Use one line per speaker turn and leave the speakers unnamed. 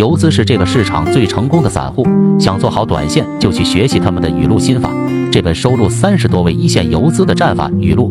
游资是这个市场最成功的散户想做好短线就去学习他们的语录心法。这本收录三十多位一线游资的战法语录